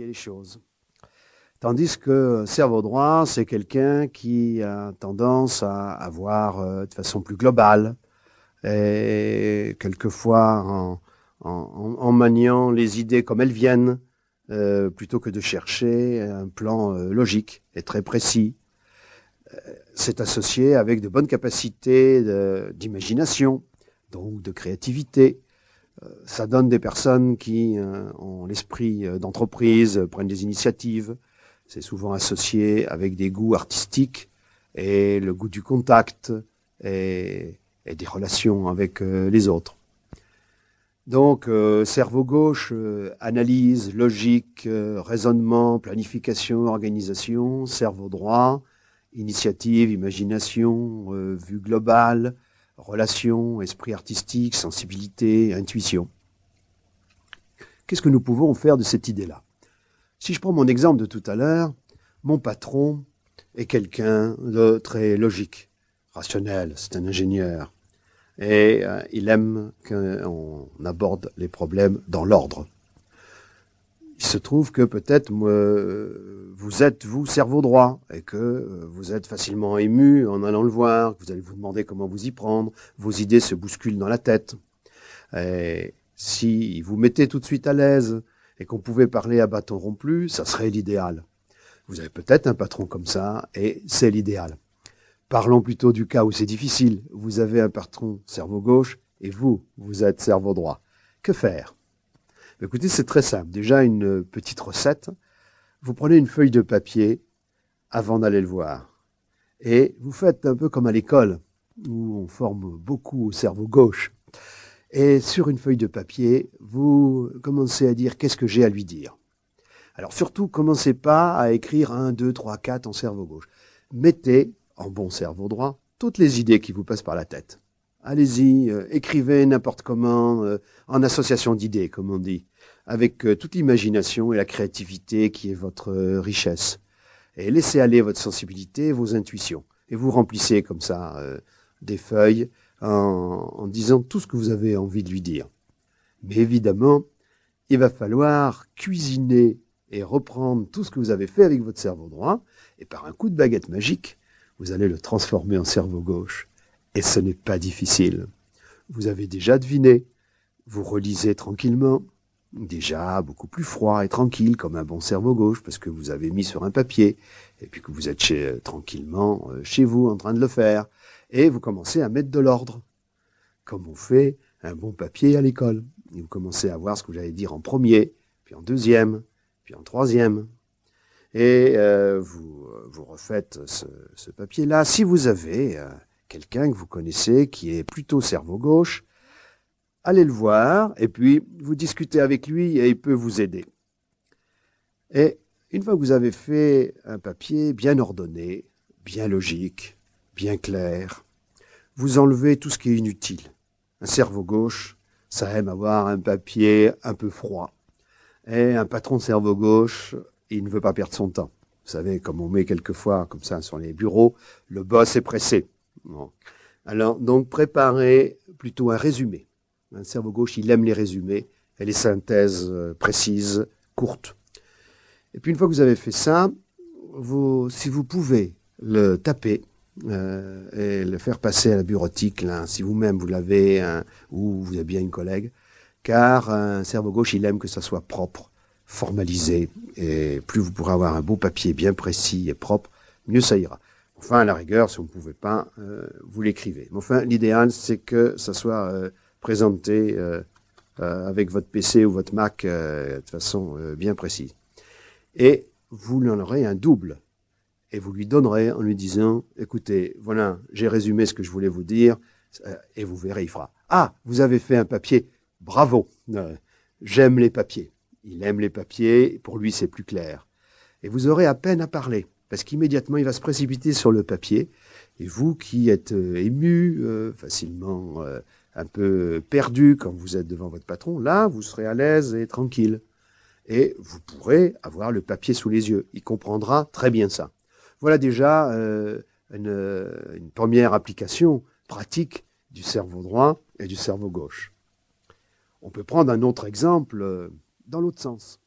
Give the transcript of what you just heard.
les choses. Tandis que cerveau droit, c'est quelqu'un qui a tendance à avoir euh, de façon plus globale et quelquefois en, en, maniant les idées comme elles viennent, euh, plutôt que de chercher un plan euh, logique et très précis. c'est associé avec de bonnes capacités d'imagination, donc de créativité. Ça donne des personnes qui ont l'esprit d'entreprise, prennent des initiatives, c'est souvent associé avec des goûts artistiques et le goût du contact et, des relations avec euh, les autres. Donc, euh, cerveau gauche, euh, analyse, logique, raisonnement, planification, organisation. Cerveau droit, initiative, imagination, vue globale, relation, esprit artistique, sensibilité, intuition. Qu'est-ce que nous pouvons faire de cette idée-là? Si je prends mon exemple de tout à l'heure, mon patron est quelqu'un de très logique, rationnel, c'est un ingénieur. Et euh, il aime qu'on aborde les problèmes dans l'ordre. Il se trouve que peut-être vous êtes, vous, cerveau droit, et que euh, vous êtes facilement ému en allant le voir, que vous allez vous demander comment vous y prendre, vos idées se bousculent dans la tête. Et si vous mettez tout de suite à l'aise, et qu'on pouvait parler à bâton rompu, ça serait l'idéal. Vous avez peut-être un patron comme ça, et c'est l'idéal. Parlons plutôt du cas où c'est difficile. Vous avez un patron cerveau gauche, et vous, vous êtes cerveau droit. Que faire? Écoutez, c'est très simple. Déjà, une petite recette. Vous prenez une feuille de papier avant d'aller le voir. Et vous faites un peu comme à l'école, où on forme beaucoup au cerveau gauche. Et sur une feuille de papier, vous commencez à dire qu'est-ce que j'ai à lui dire. Alors surtout, commencez pas à écrire 1, 2, 3, 4 en cerveau gauche. Mettez, en bon cerveau droit, toutes les idées qui vous passent par la tête. Allez-y, euh, écrivez n'importe comment, euh, en association d'idées, comme on dit, avec euh, toute l'imagination et la créativité qui est votre richesse. Et laissez aller votre sensibilité, vos intuitions. Et vous remplissez comme ça des feuilles en, disant tout ce que vous avez envie de lui dire. Mais évidemment, il va falloir cuisiner et reprendre tout ce que vous avez fait avec votre cerveau droit, et par un coup de baguette magique, vous allez le transformer en cerveau gauche. Et ce n'est pas difficile. Vous avez déjà deviné. Vous relisez tranquillement, déjà beaucoup plus froid et tranquille comme un bon cerveau gauche parce que vous avez mis sur un papier et puis que vous êtes chez, tranquillement euh, chez vous en train de le faire et vous commencez à mettre de l'ordre, comme on fait un bon papier à l'école. Et vous commencez à voir ce que vous allez dire en premier, puis en deuxième, puis en troisième. Et euh, vous, vous refaites ce, papier-là. Si vous avez euh, quelqu'un que vous connaissez qui est plutôt cerveau gauche, allez le voir et puis vous discutez avec lui et il peut vous aider. Et une fois que vous avez fait un papier bien ordonné, bien logique, bien clair, vous enlevez tout ce qui est inutile. Un cerveau gauche, ça aime avoir un papier un peu froid. Et un patron de cerveau gauche, il ne veut pas perdre son temps. Vous savez, comme on met quelquefois comme ça sur les bureaux, le boss est pressé. Alors, donc, préparez plutôt un résumé. Un cerveau gauche, il aime les résumés et les synthèses euh, précises, courtes. Et puis, une fois que vous avez fait ça, si vous pouvez le taper, euh, et le faire passer à la bureautique, si vous-même vous l'avez, hein, ou vous avez bien une collègue, car un cerveau gauche, il aime que ça soit propre, formalisé, et plus vous pourrez avoir un beau papier bien précis et propre, mieux ça ira. Enfin, à la rigueur, si vous ne pouvez pas, euh, vous l'écrivez. Mais enfin, l'idéal, c'est que ça soit euh, présenté euh, avec votre PC ou votre Mac de façon bien précise. Et vous en aurez un double et vous lui donnerez en lui disant, écoutez, voilà, j'ai résumé ce que je voulais vous dire, et vous verrez, il fera, ah, vous avez fait un papier, bravo, j'aime les papiers. Il aime les papiers, pour lui c'est plus clair. Et vous aurez à peine à parler, parce qu'immédiatement il va se précipiter sur le papier, et vous qui êtes euh, ému, facilement un peu perdu quand vous êtes devant votre patron, là, vous serez à l'aise et tranquille. Et vous pourrez avoir le papier sous les yeux. Il comprendra très bien ça. Voilà déjà euh, une, première application pratique du cerveau droit et du cerveau gauche. On peut prendre un autre exemple euh, dans l'autre sens.